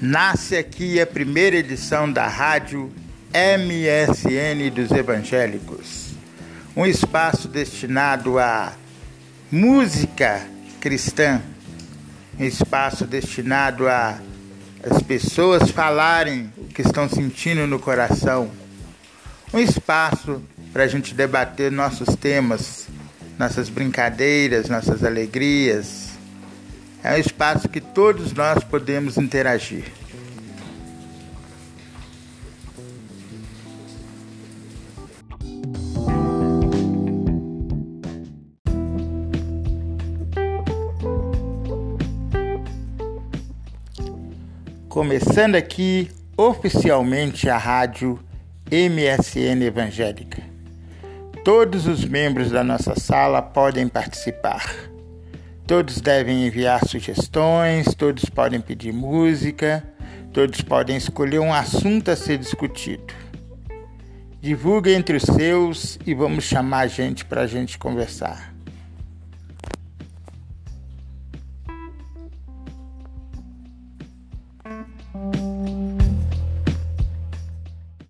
Nasce aqui a primeira edição da rádio MSN dos Evangélicos, um espaço destinado à música cristã, um espaço destinado a as pessoas falarem o que estão sentindo no coração, um espaço para a gente debater nossos temas, nossas brincadeiras, nossas alegrias é um espaço que todos nós podemos interagir. Começando aqui oficialmente a rádio MSN Evangélica. Todos os membros da nossa sala podem participar. Todos devem enviar sugestões, todos podem pedir música, todos podem escolher um assunto a ser discutido. Divulgue entre os seus e vamos chamar gente para a gente conversar.